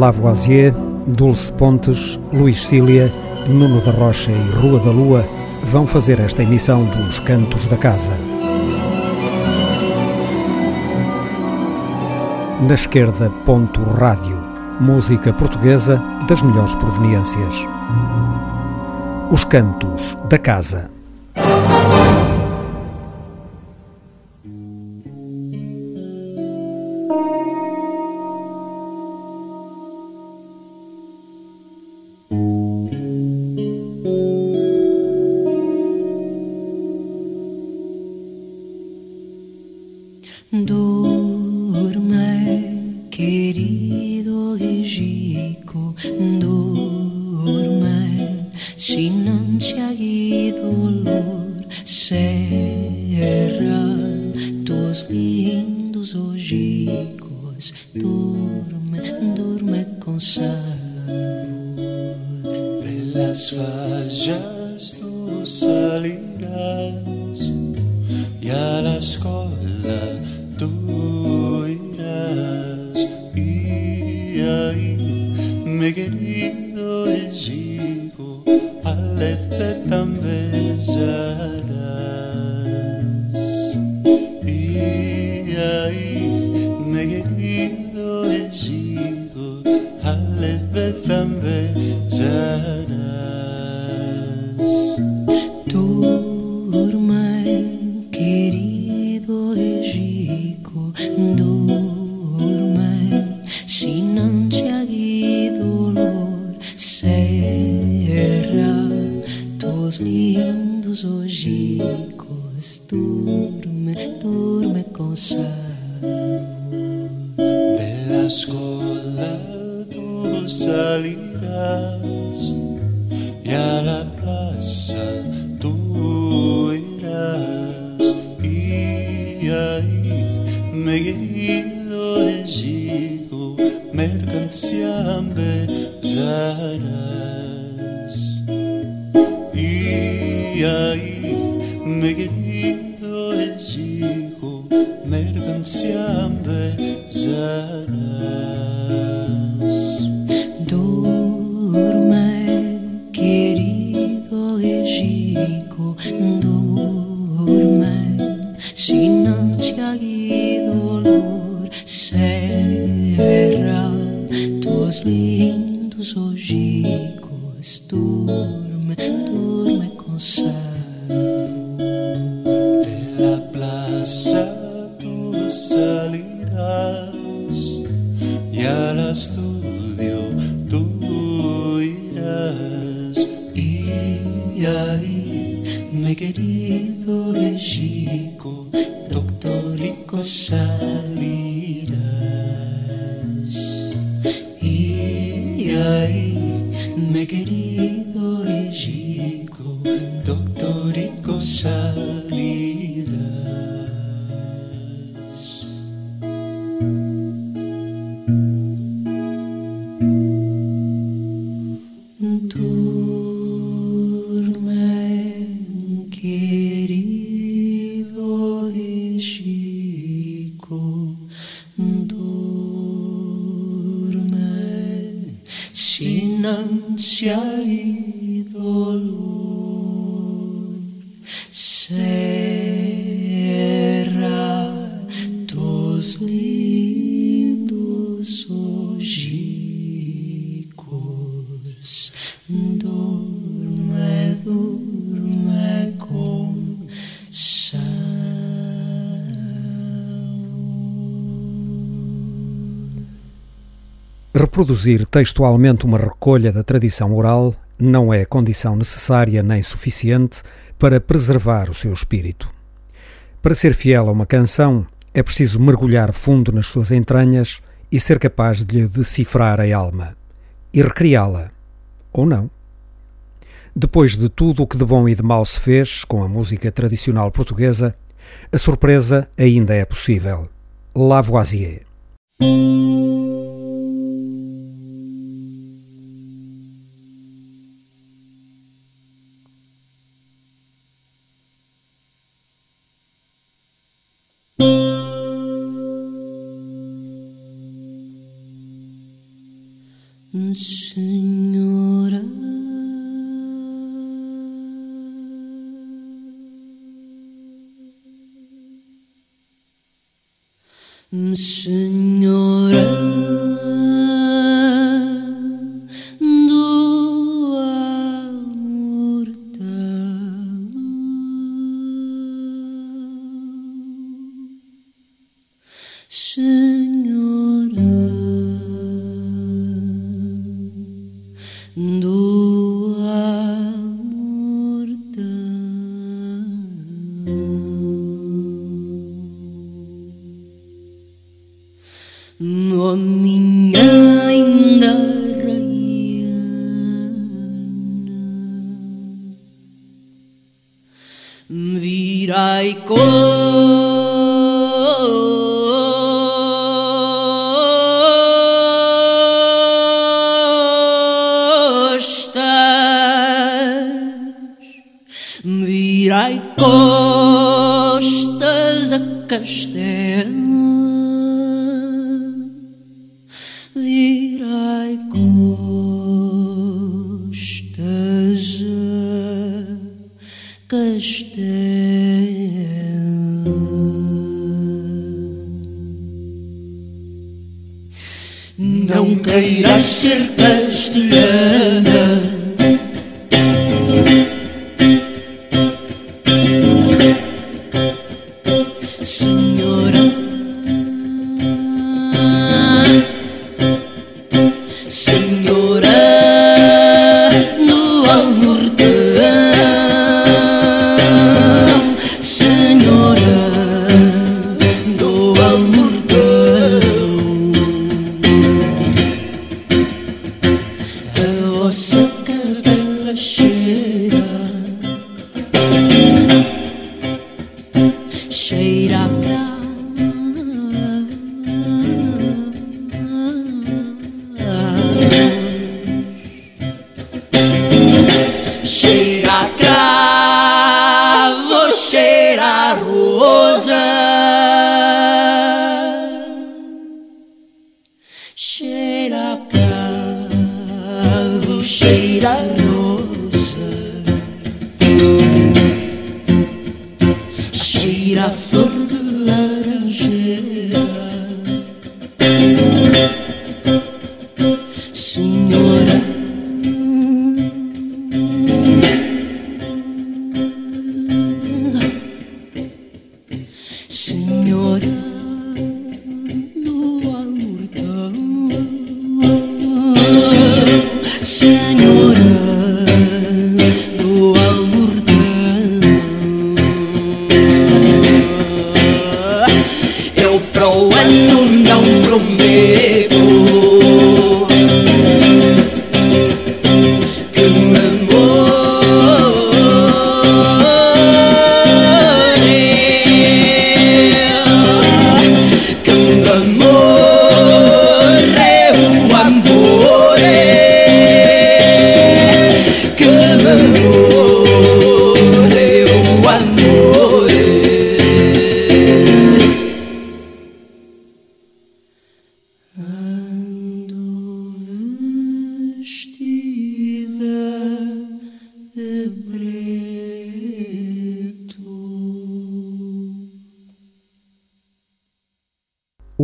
Lavoisier, Dulce Pontes, Luís Cília, Nuno da Rocha e Rua da Lua vão fazer esta emissão dos Cantos da Casa. Na esquerda, ponto rádio. Música portuguesa das melhores proveniências. Os Cantos da Casa. nerven siempre. Reproduzir textualmente uma recolha da tradição oral não é condição necessária nem suficiente para preservar o seu espírito. Para ser fiel a uma canção, é preciso mergulhar fundo nas suas entranhas e ser capaz de lhe decifrar a alma e recriá-la, ou não. Depois de tudo o que de bom e de mal se fez com a música tradicional portuguesa, a surpresa ainda é possível. Lavoisier. Señor. cô senhora.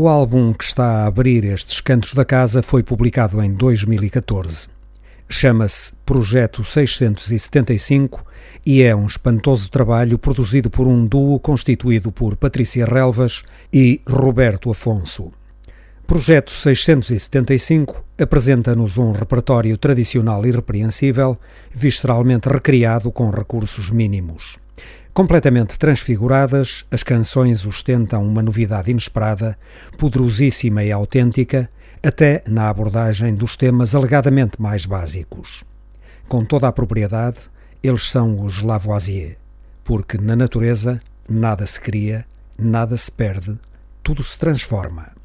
O álbum que está a abrir estes cantos da casa foi publicado em 2014. Chama-se Projeto 675 e é um espantoso trabalho produzido por um duo constituído por Patrícia Relvas e Roberto Afonso. Projeto 675 apresenta-nos um repertório tradicional e repreensível, visceralmente recriado com recursos mínimos. Completamente transfiguradas, as canções ostentam uma novidade inesperada, poderosíssima e autêntica, até na abordagem dos temas alegadamente mais básicos. Com toda a propriedade, eles são os Lavoisier, porque na natureza nada se cria, nada se perde, tudo se transforma.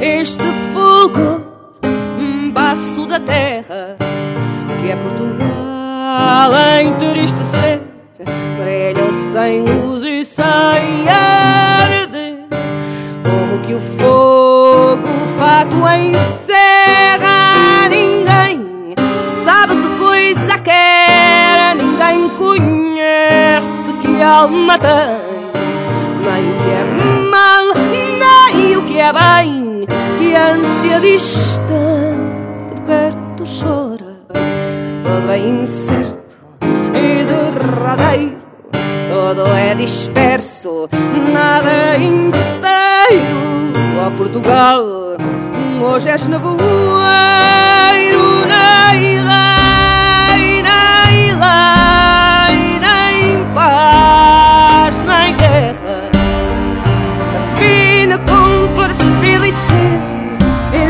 este fogo um baço da terra que é Portugal a entristecer. Brilham sem luz e sem arder, como que o fogo o fato encerra. Ninguém sabe que coisa quer, ninguém conhece que alma tem. distância distante perto chora Tudo é incerto e derradeiro todo é disperso, nada é inteiro Oh, Portugal, hoje és nevoeiro Nem rei, nem lei, nem paz, nem guerra Afina com perfil e ser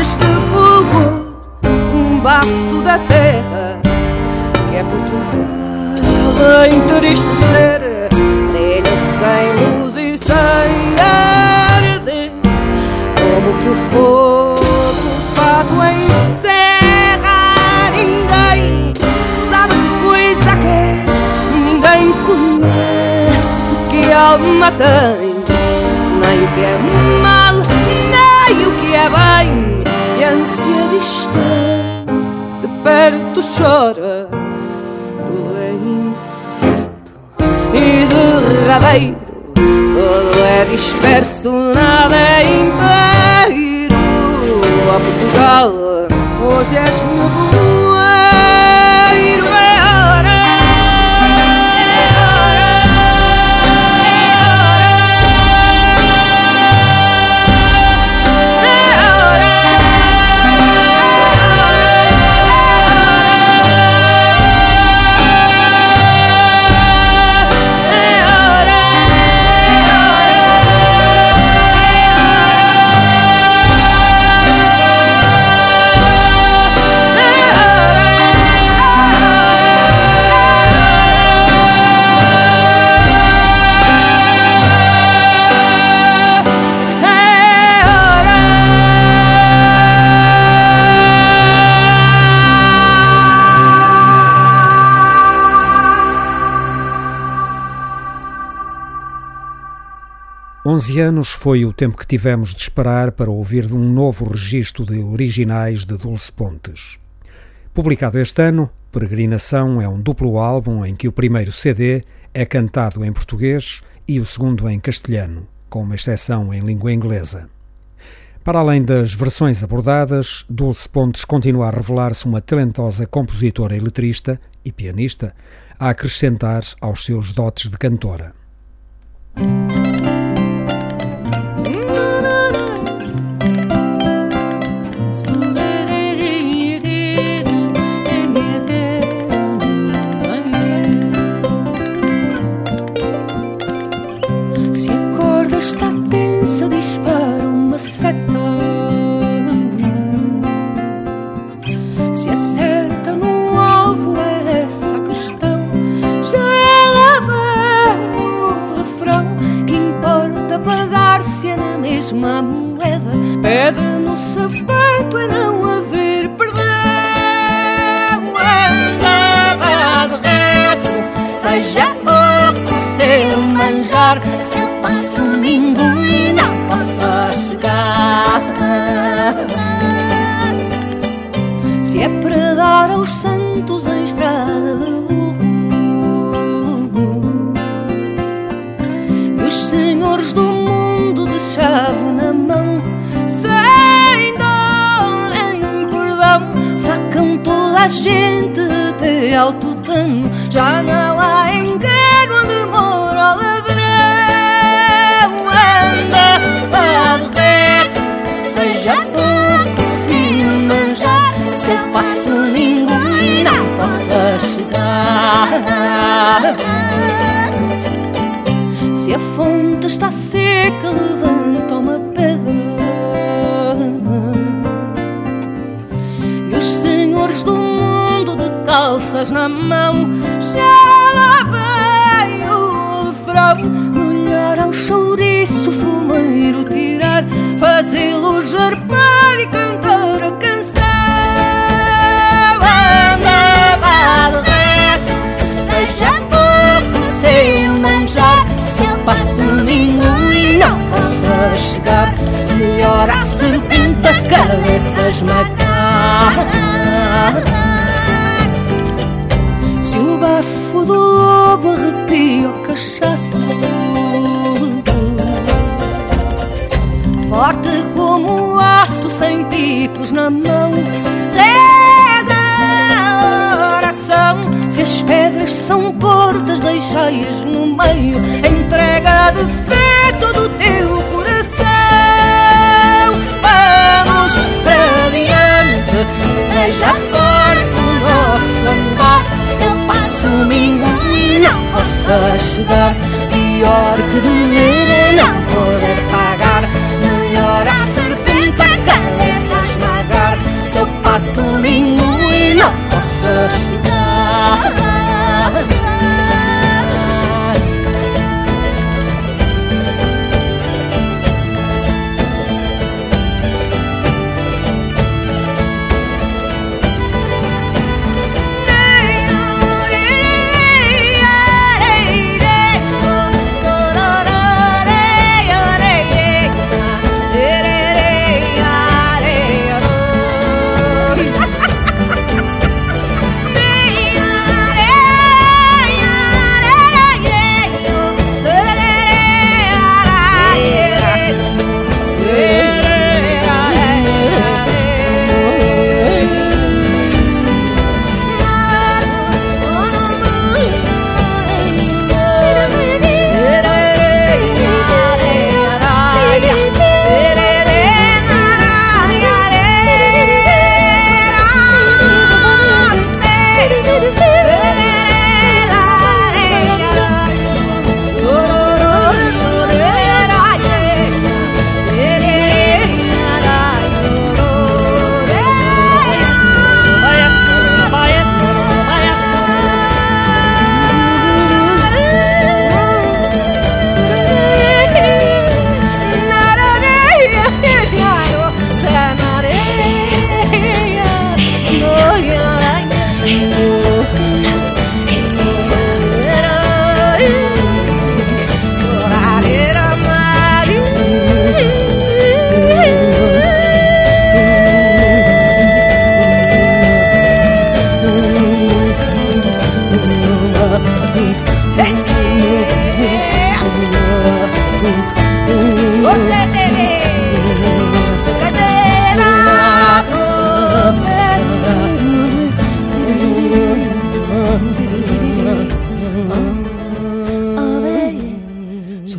este fogo um baço da terra que é Portugal a entristecer, nele sem luz e sem arde, como que o fogo fato encerra. Ninguém sabe que coisa que é, ninguém conhece que alma tem, nem o que é mal, nem o que é bem distância distante, de perto chora, tudo é incerto e derradeiro, tudo é disperso, nada é inteiro. A Portugal, hoje és nevoeiro. 11 anos foi o tempo que tivemos de esperar para ouvir de um novo registro de originais de Dulce Pontes. Publicado este ano, Peregrinação é um duplo álbum em que o primeiro CD é cantado em português e o segundo em castelhano, com uma exceção em língua inglesa. Para além das versões abordadas, Dulce Pontes continua a revelar-se uma talentosa compositora e letrista e pianista, a acrescentar aos seus dotes de cantora. Para aos santos em estrada de burro. E os senhores do mundo de chave na mão, sem dor nem perdão, sacam toda a gente até ao tutano. Já não há engano onde mora o ladrão. Anda a eu passo ninguém não possa chegar. Se a fonte está seca, levanta uma pedra. E os senhores do mundo de calças na mão já lá vem o refrão. Molhar ao chouriço, fumeiro tirar, fazê-lo germar e cantar melhor a serpente a cabeça esmagar. Se o bafo do lobo arrepia o cachaço Forte como o aço sem picos na mão. Reza a oração. Se as pedras são portas deixai-as no meio. Entrega de fé Seja forte o nosso andar. Se eu passo e não posso chegar Pior que dever é não poder pagar. Melhor a serpente a cabeça esmagar. Se eu passo e não posso chegar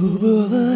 E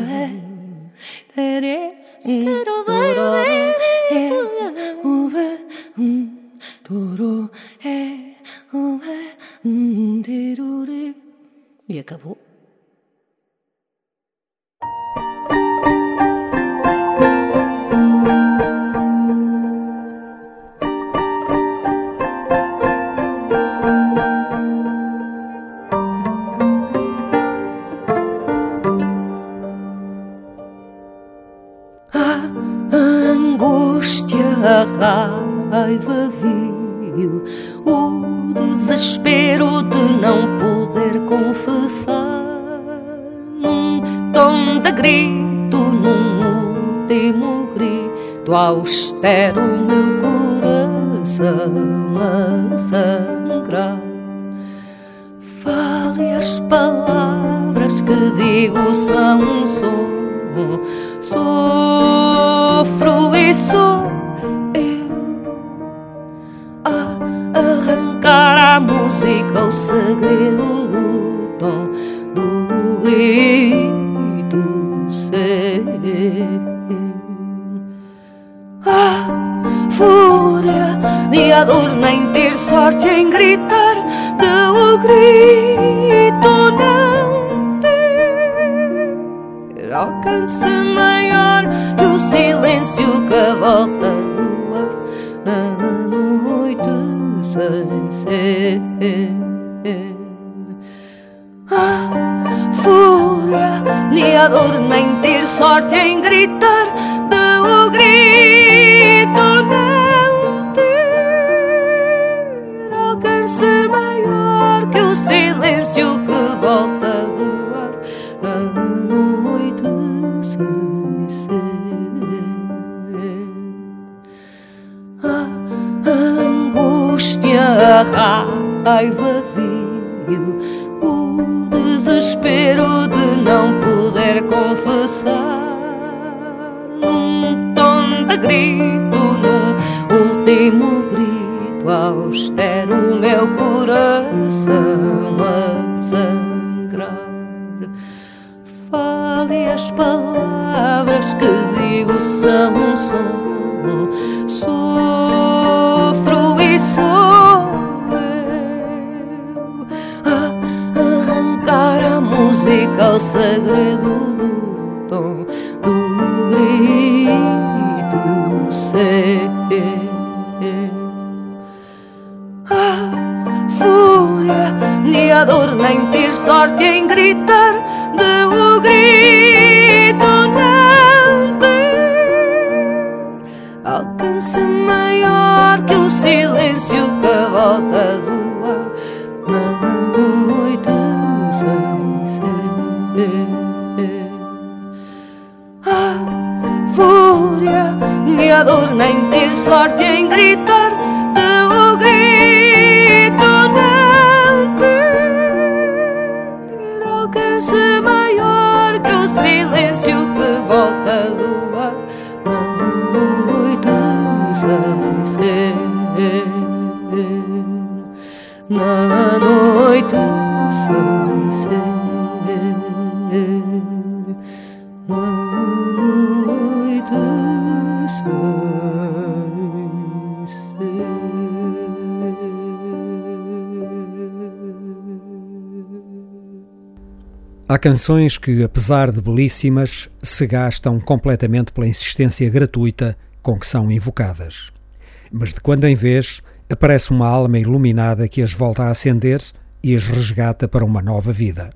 segredo do, do grito ser. A ah, fúria me adorna em ter sorte em gritar. Há canções que, apesar de belíssimas, se gastam completamente pela insistência gratuita com que são invocadas. Mas de quando em vez aparece uma alma iluminada que as volta a acender e as resgata para uma nova vida.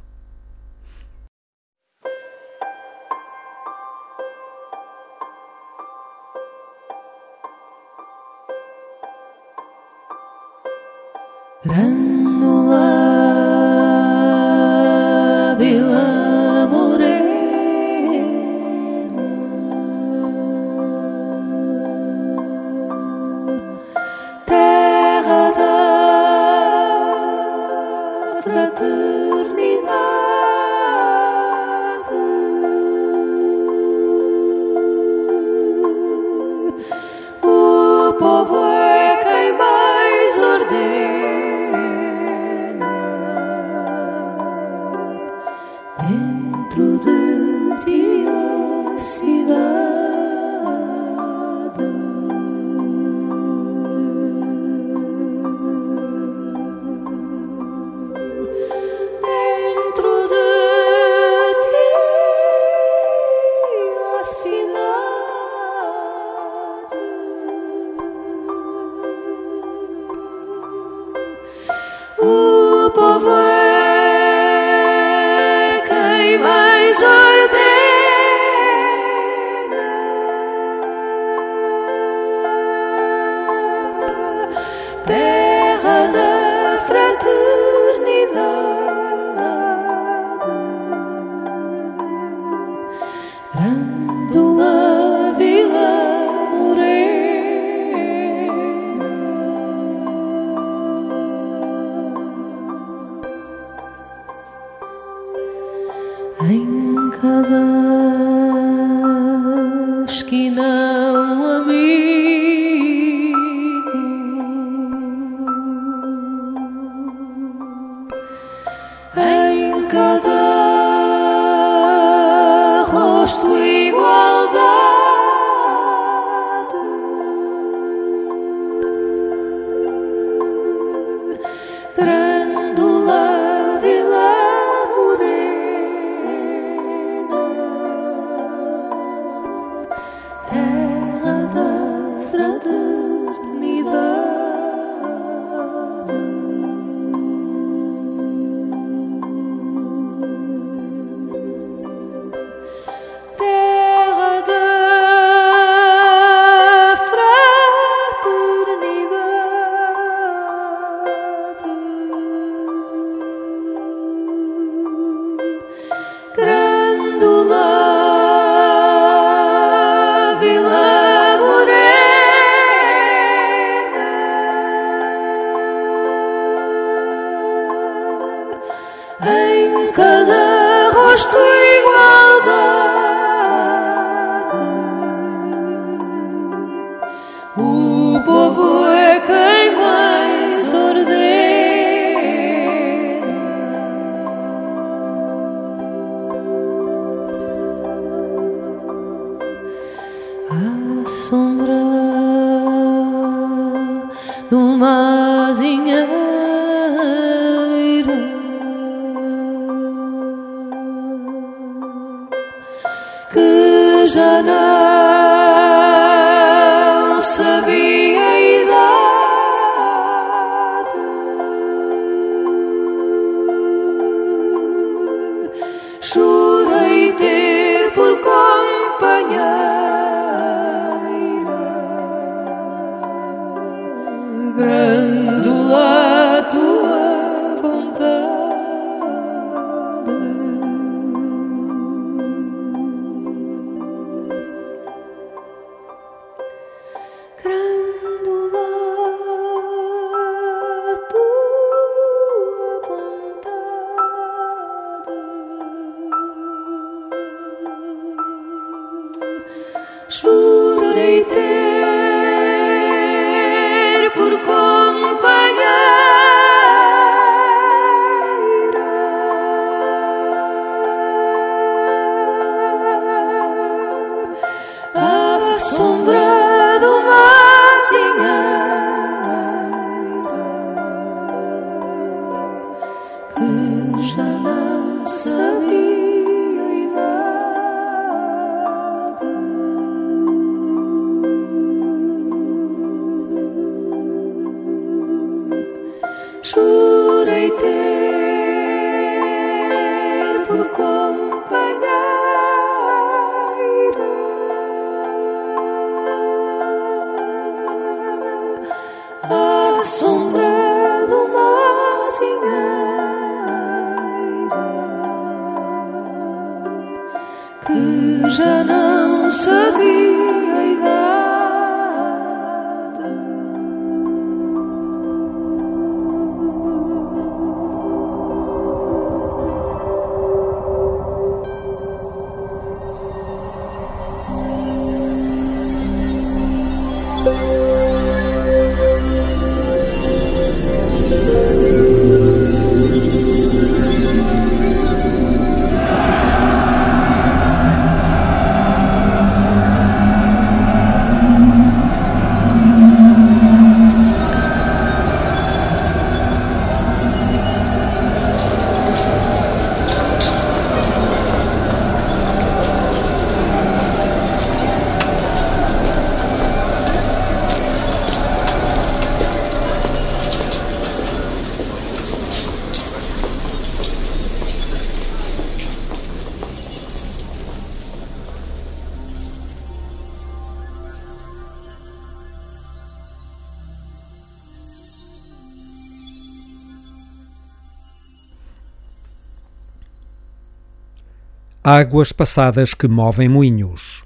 Águas passadas que movem moinhos.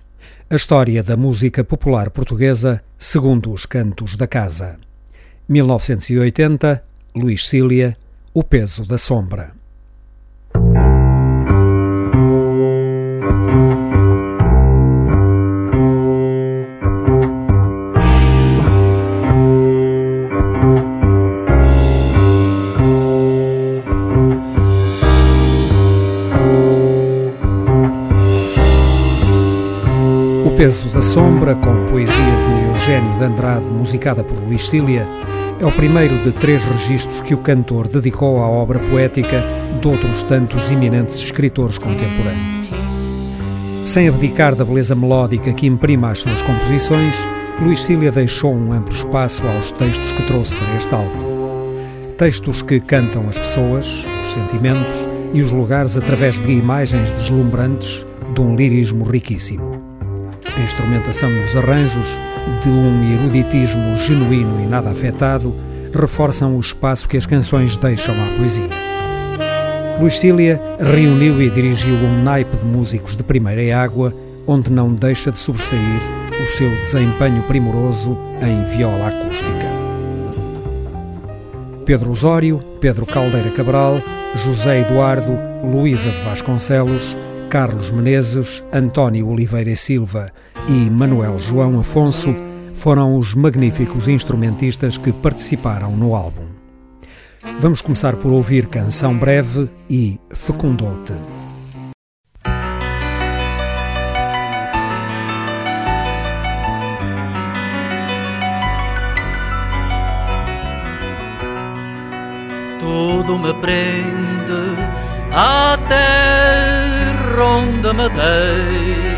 A história da música popular portuguesa segundo os cantos da casa. 1980, Luís Cília, O peso da sombra. Sombra, com poesia de Eugênio de Andrade, musicada por Luís Cília, é o primeiro de três registros que o cantor dedicou à obra poética de outros tantos eminentes escritores contemporâneos. Sem abdicar da beleza melódica que imprima as suas composições, Luís Cília deixou um amplo espaço aos textos que trouxe para este álbum. Textos que cantam as pessoas, os sentimentos e os lugares através de imagens deslumbrantes de um lirismo riquíssimo. Instrumentação e os arranjos, de um eruditismo genuíno e nada afetado, reforçam o espaço que as canções deixam à poesia. Luís Cília reuniu e dirigiu um naipe de músicos de primeira água, onde não deixa de sobressair o seu desempenho primoroso em viola acústica. Pedro Osório, Pedro Caldeira Cabral, José Eduardo, Luísa de Vasconcelos, Carlos Menezes, António Oliveira Silva e Manuel João Afonso foram os magníficos instrumentistas que participaram no álbum. Vamos começar por ouvir Canção Breve e Fecundou-te. Tudo me prende terra onde me dei.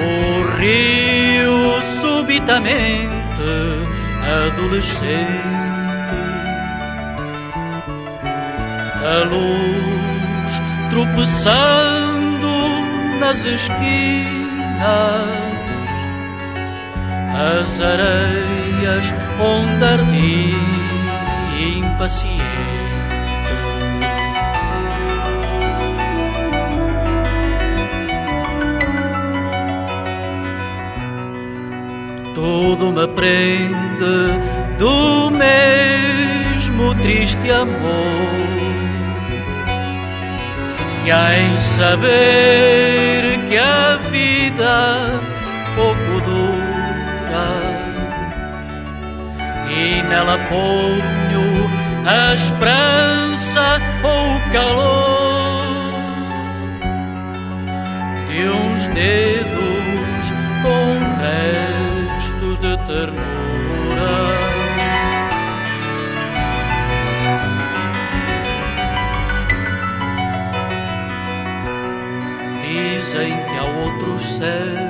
O rio subitamente adolescente, a luz tropeçando nas esquinas, as areias onde ardi impaciente. Tudo me prende do mesmo triste amor que há em saber que a vida pouco dura. E nela ponho a esperança ou o calor ternura. Dizem que há outros céus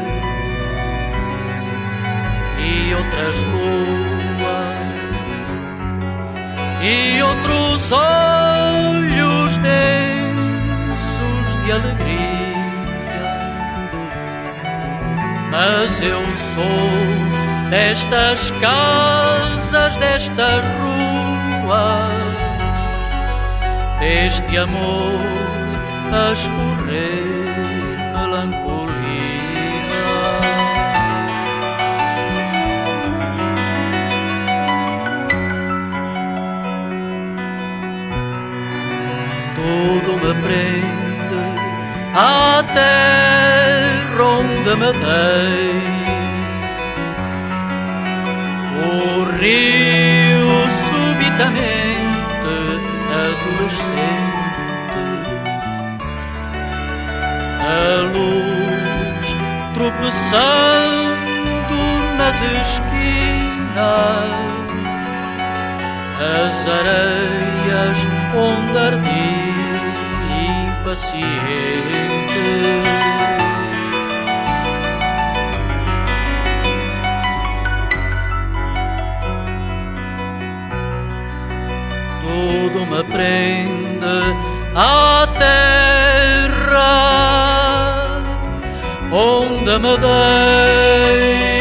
e outras luas e outros olhos densos de alegria. Mas eu sou destas casas, destas ruas, deste amor a escorrer melancolia. Tudo me prende à terra onde me dei rio subitamente adolescente, a luz tropeçando nas esquinas, as areias onde ardi impaciente. Me prende terra onde me dei.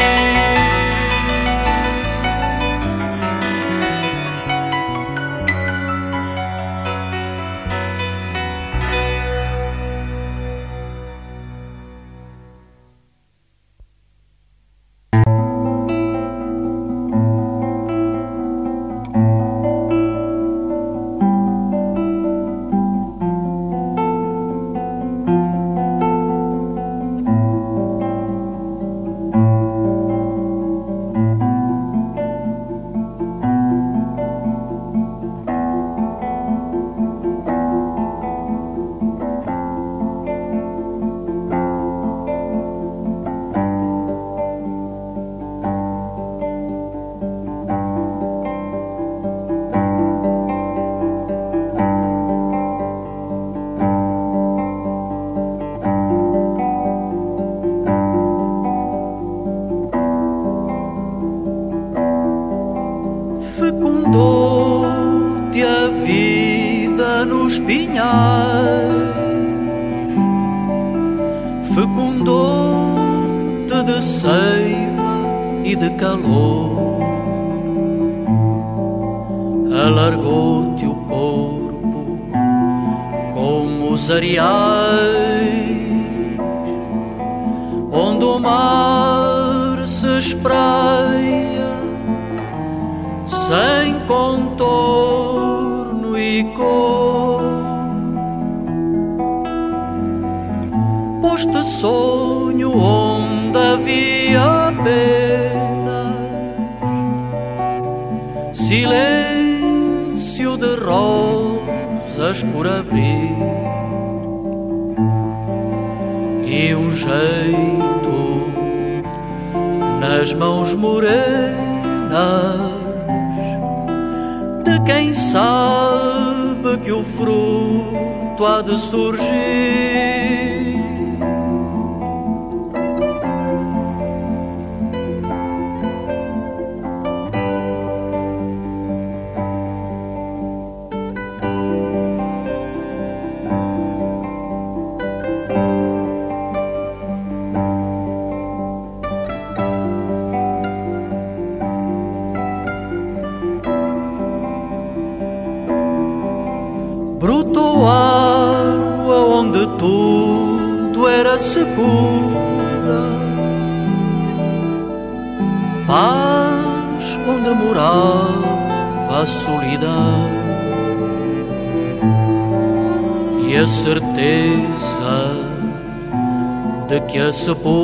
puso po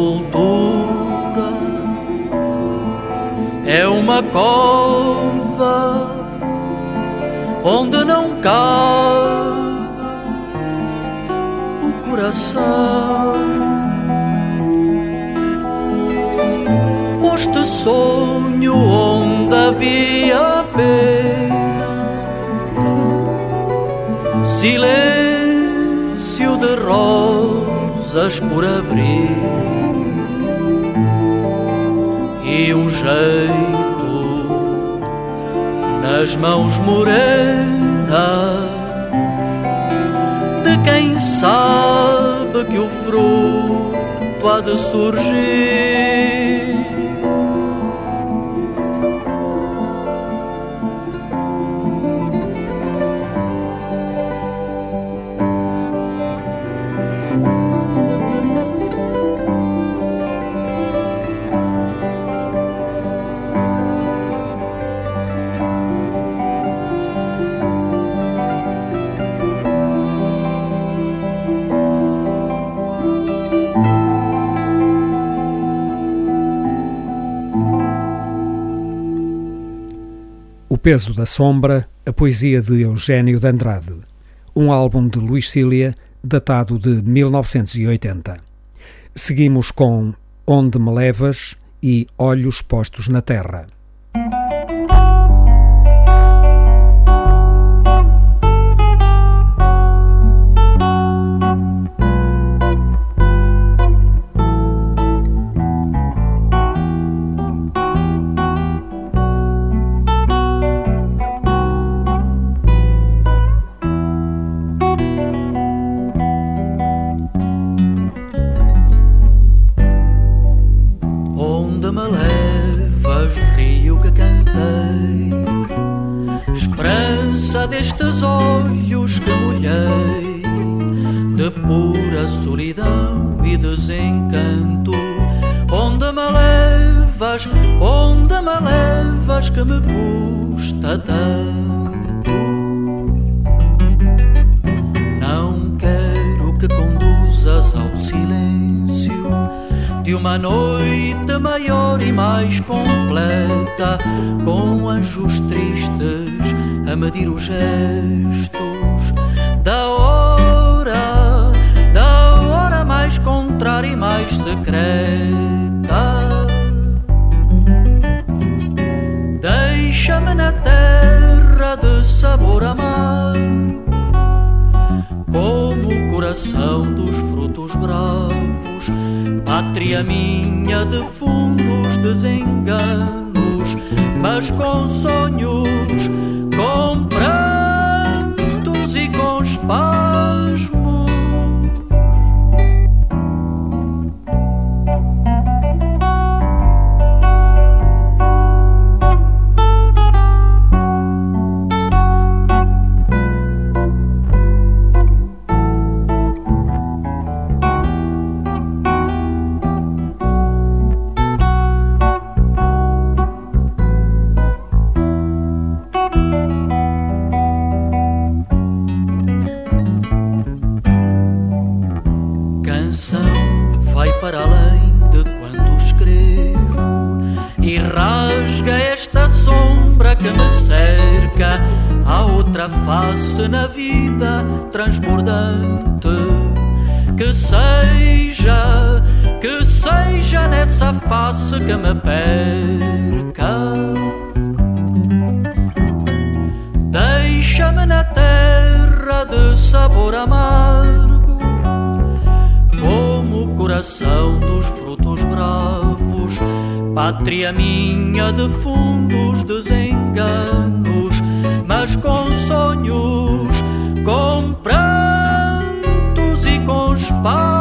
quem sabe que o fruto há de surgir. Peso da Sombra, a poesia de Eugênio de Andrade, um álbum de Luís Cília, datado de 1980. Seguimos com Onde Me Levas e Olhos Postos na Terra. Face na vida transbordante. Que seja, que seja nessa face que me perca. Deixa-me na terra de sabor amargo, como o coração dos frutos bravos Pátria minha de fundos desenganos, com sonhos, com prantos e com espasmos.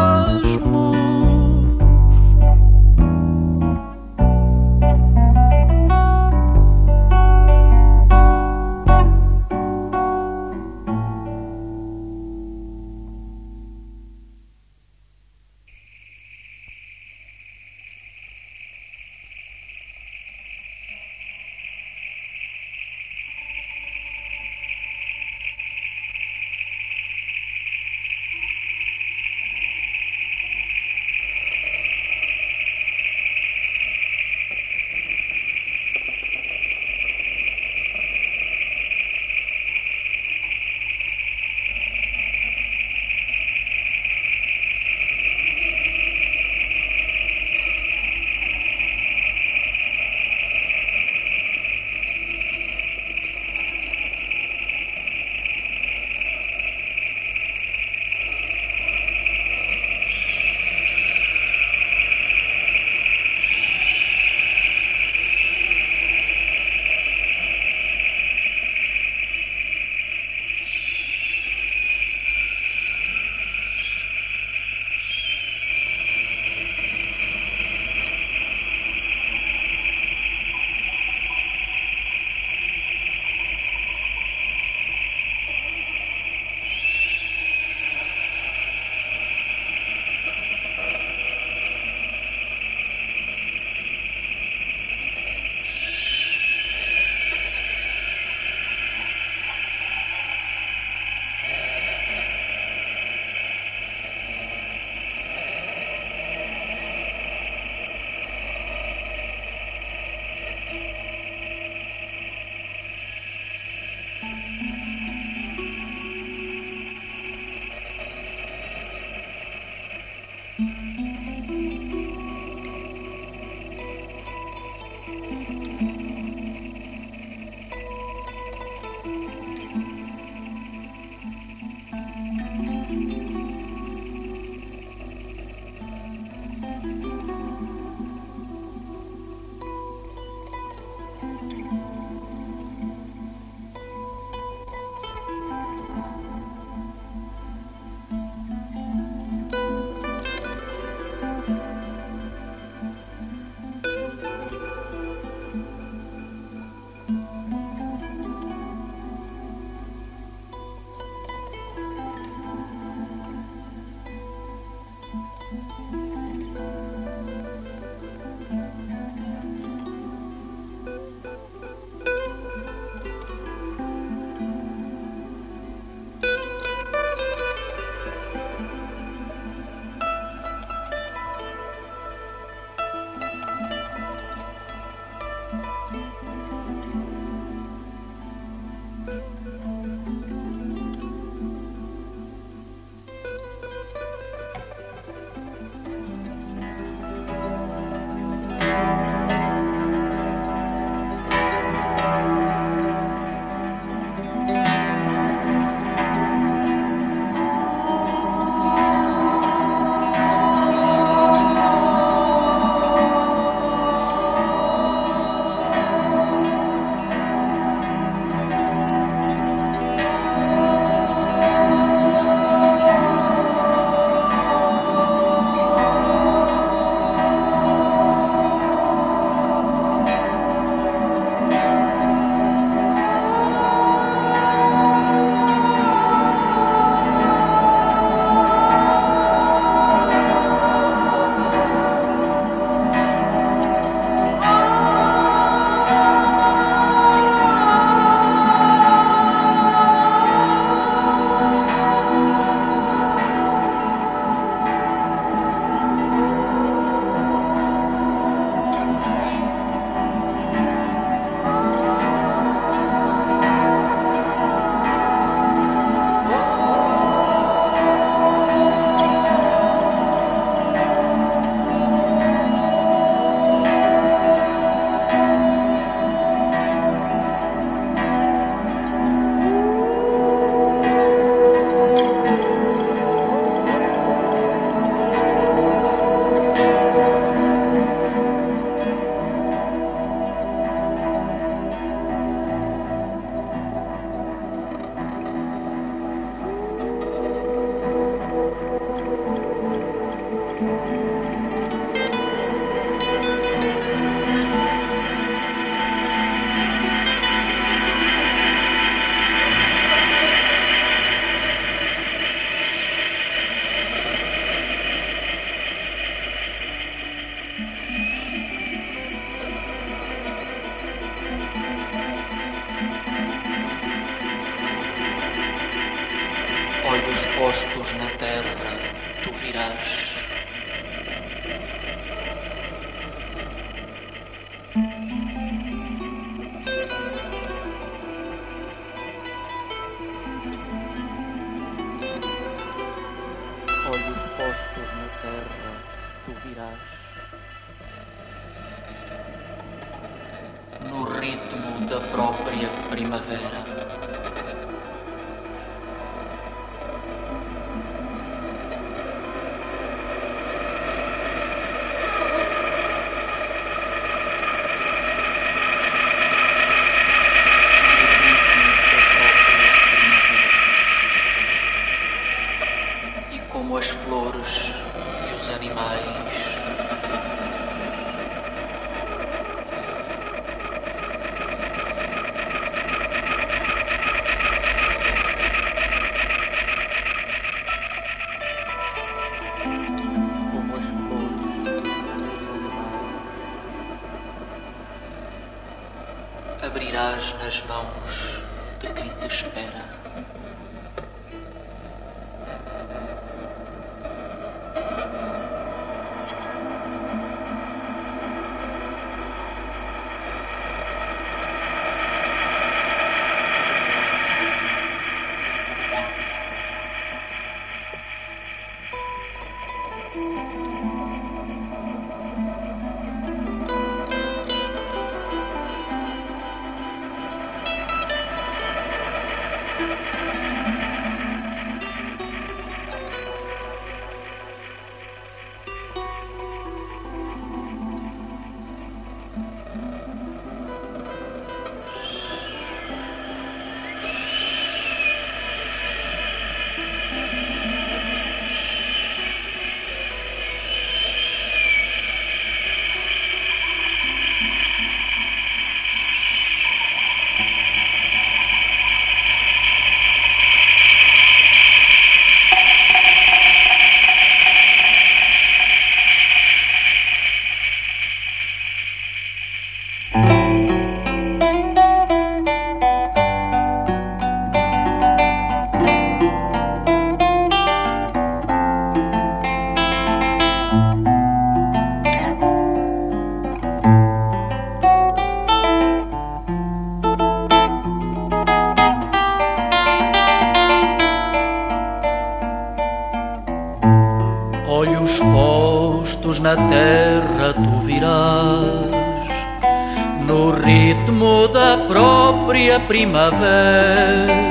Primavera.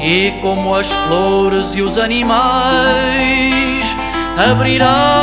E como as flores e os animais, abrirás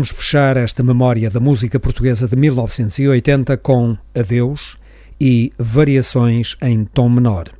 Vamos fechar esta memória da música portuguesa de 1980 com Adeus e Variações em Tom Menor.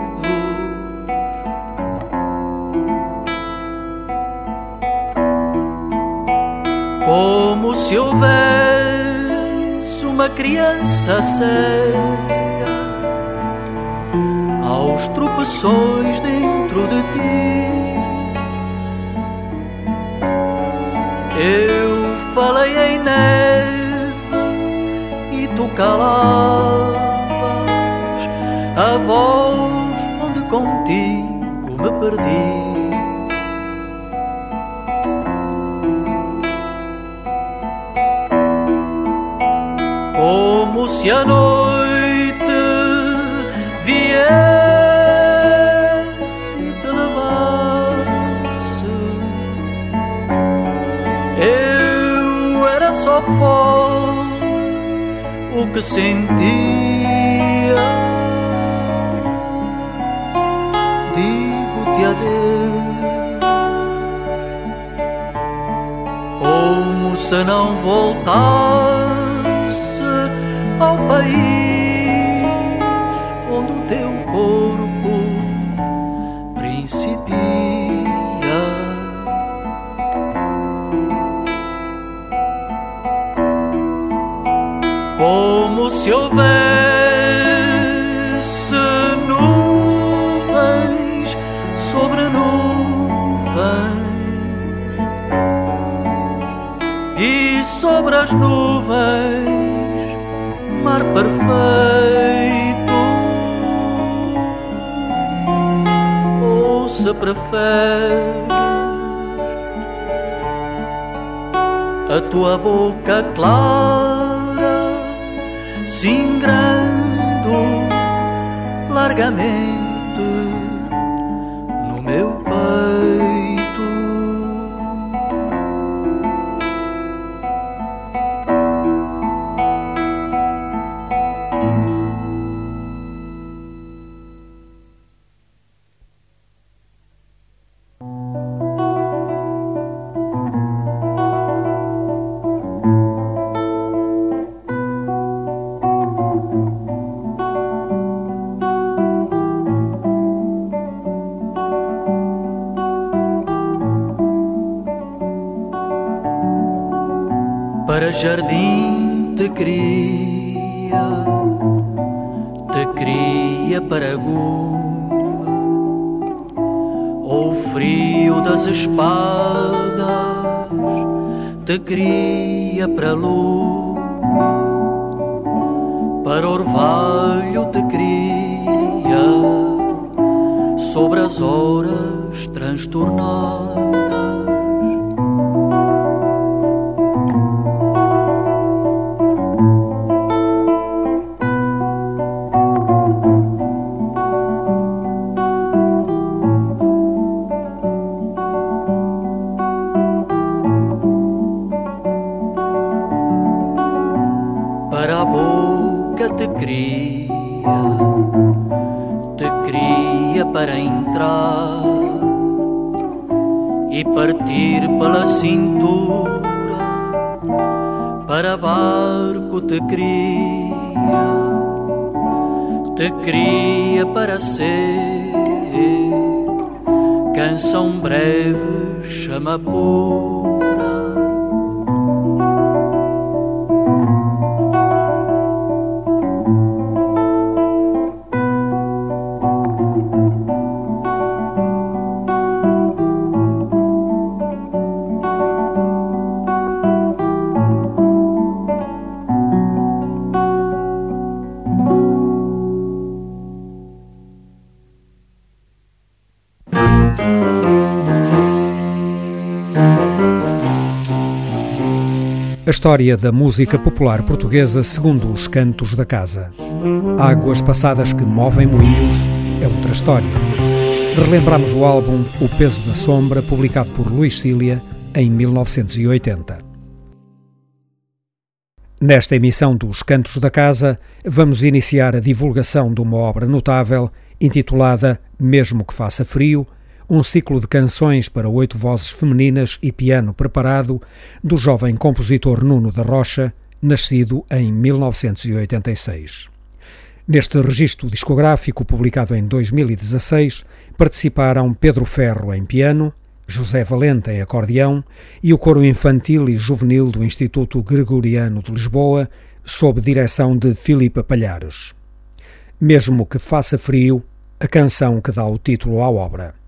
se houvesse uma criança cega aos tropeções dentro de ti. Eu falei em neve e tu calavas a voz onde contigo me perdi. Se a noite viesse e te levasse, eu era só fogo o que sentia. Como se não voltasse ao país onde o teu corpo principia. Como se houvesse sobre as nuvens, perfeito. Ou se prefere a tua boca clara, singrando largamente jardim te cria, te cria para gume, ou frio das espadas, te cria para luz, para orvalho te cria, sobre as horas transtornadas história da música popular portuguesa segundo os cantos da casa. Águas passadas que movem moinhos é outra história. Relembramos o álbum O Peso da Sombra, publicado por Luís Cília em 1980. Nesta emissão dos Cantos da Casa, vamos iniciar a divulgação de uma obra notável intitulada Mesmo que Faça Frio um ciclo de canções para oito vozes femininas e piano preparado do jovem compositor Nuno da Rocha, nascido em 1986. Neste registro discográfico, publicado em 2016, participaram Pedro Ferro em piano, José Valente em acordeão e o coro infantil e juvenil do Instituto Gregoriano de Lisboa, sob direção de Filipe Palhares. Mesmo que faça frio, a canção que dá o título à obra.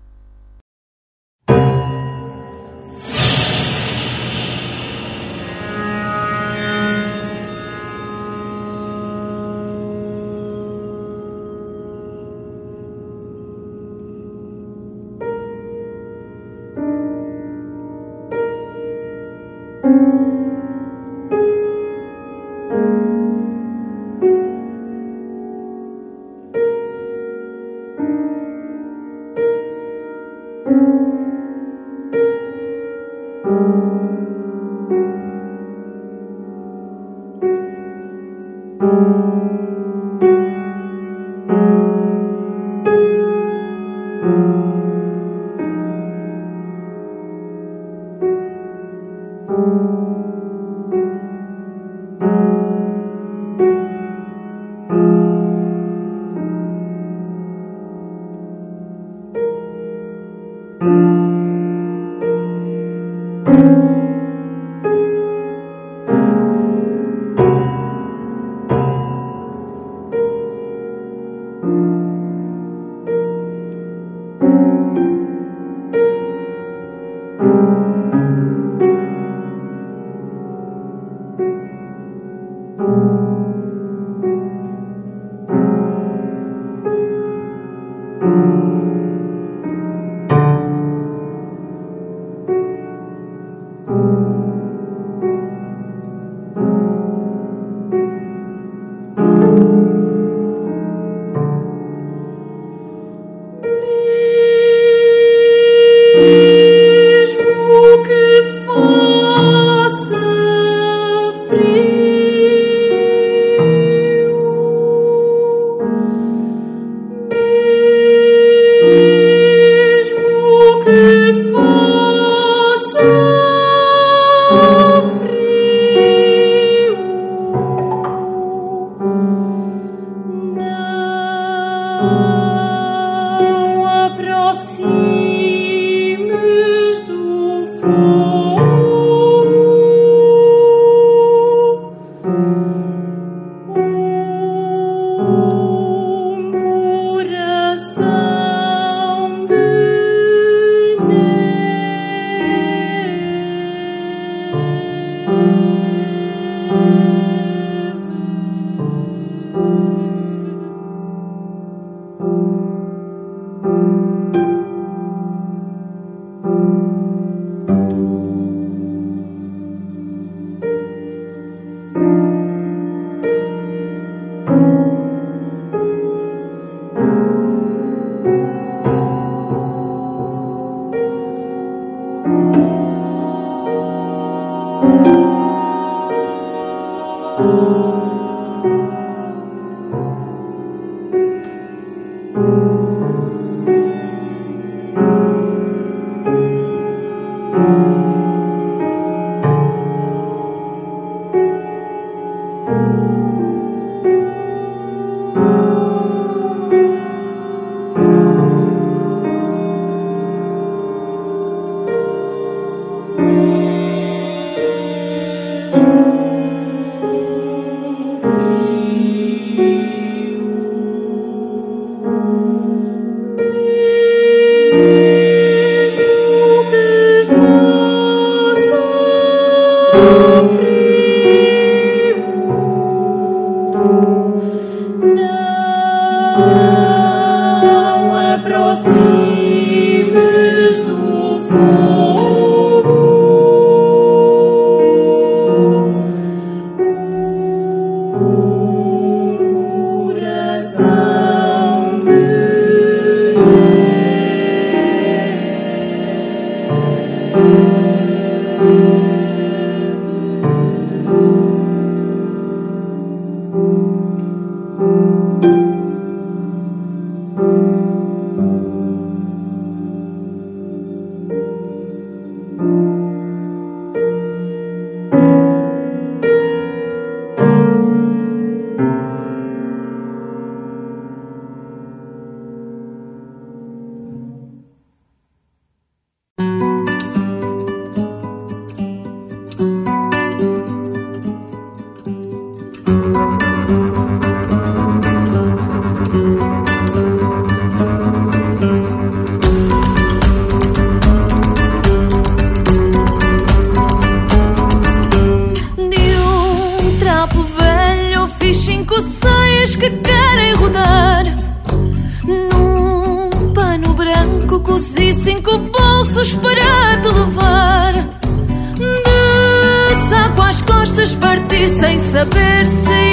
Sem saber se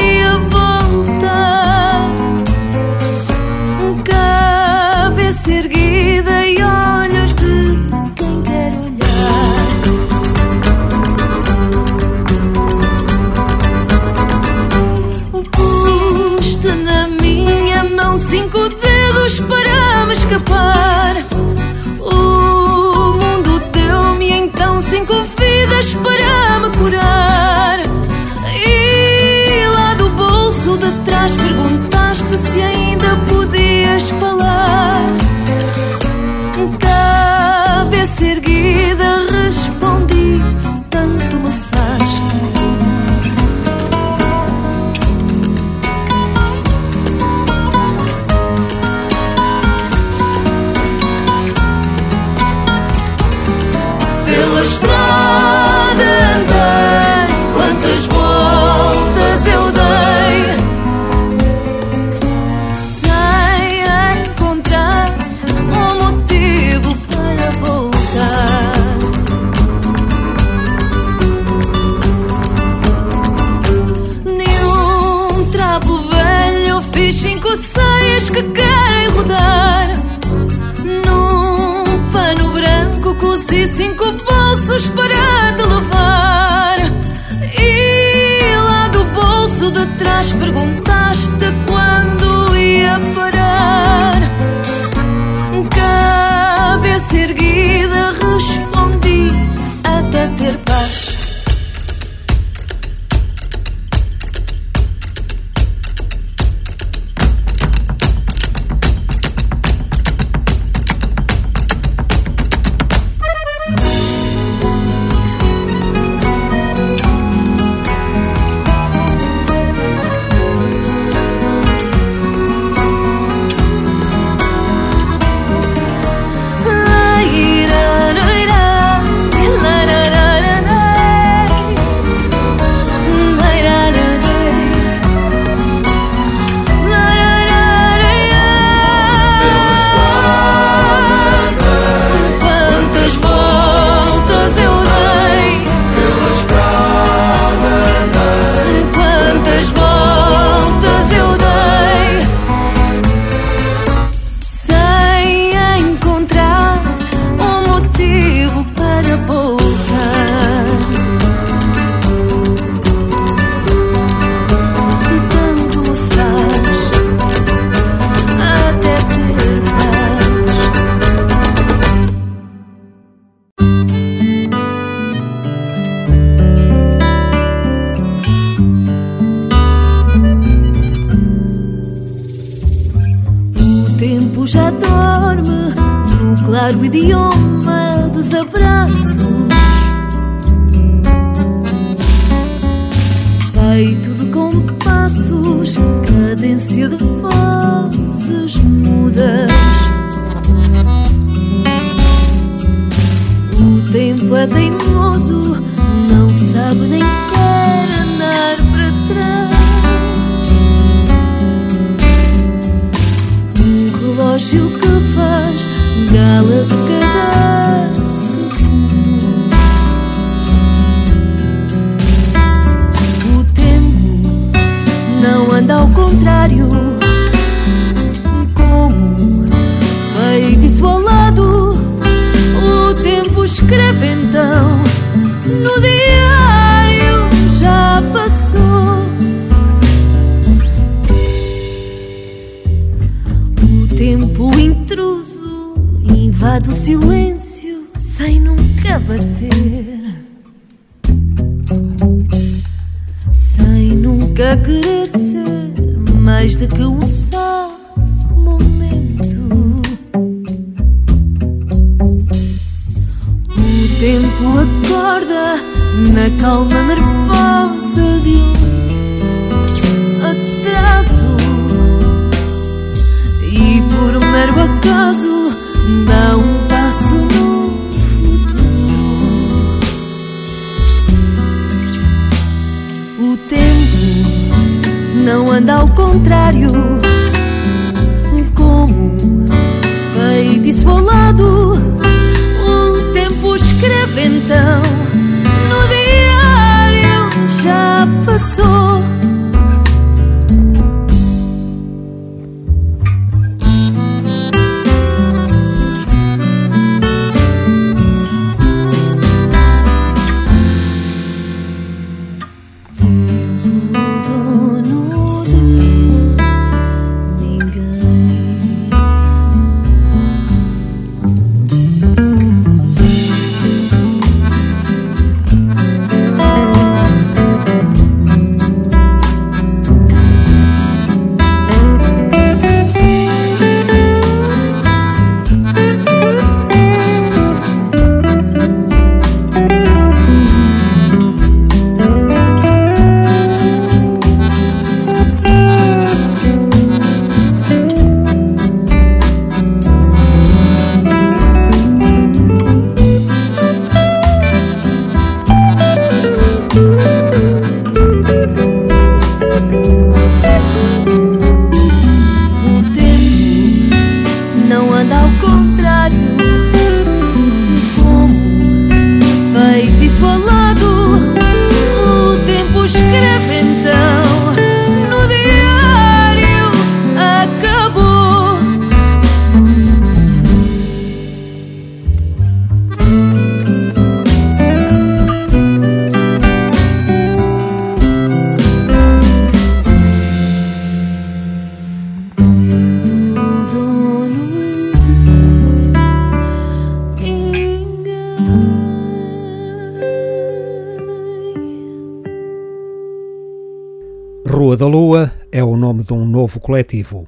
novo coletivo.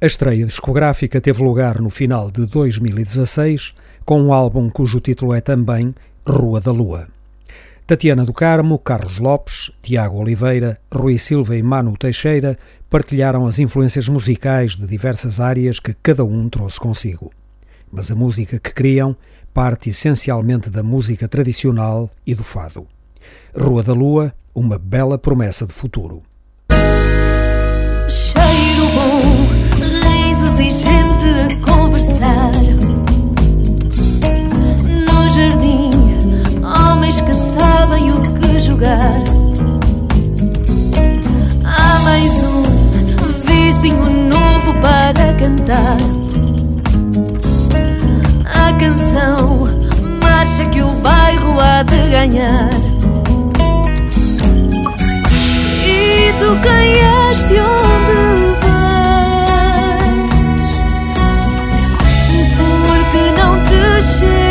A estreia discográfica teve lugar no final de 2016 com um álbum cujo título é também Rua da Lua. Tatiana do Carmo, Carlos Lopes, Tiago Oliveira, Rui Silva e Manu Teixeira partilharam as influências musicais de diversas áreas que cada um trouxe consigo. Mas a música que criam parte essencialmente da música tradicional e do fado. Rua da Lua, uma bela promessa de futuro. Risos e gente a conversar. No jardim, homens que sabem o que jogar. Há mais um vizinho novo para cantar. A canção, marcha que o bairro há de ganhar. tu quem és, de onde te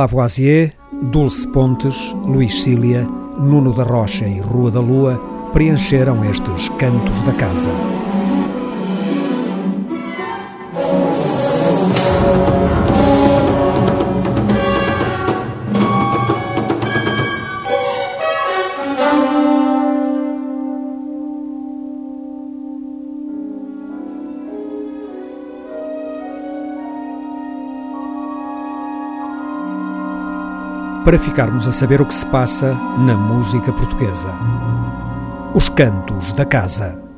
Lavoisier, Dulce Pontes, Luís Cília, Nuno da Rocha e Rua da Lua preencheram estes cantos da casa. Para ficarmos a saber o que se passa na música portuguesa. Os Cantos da Casa.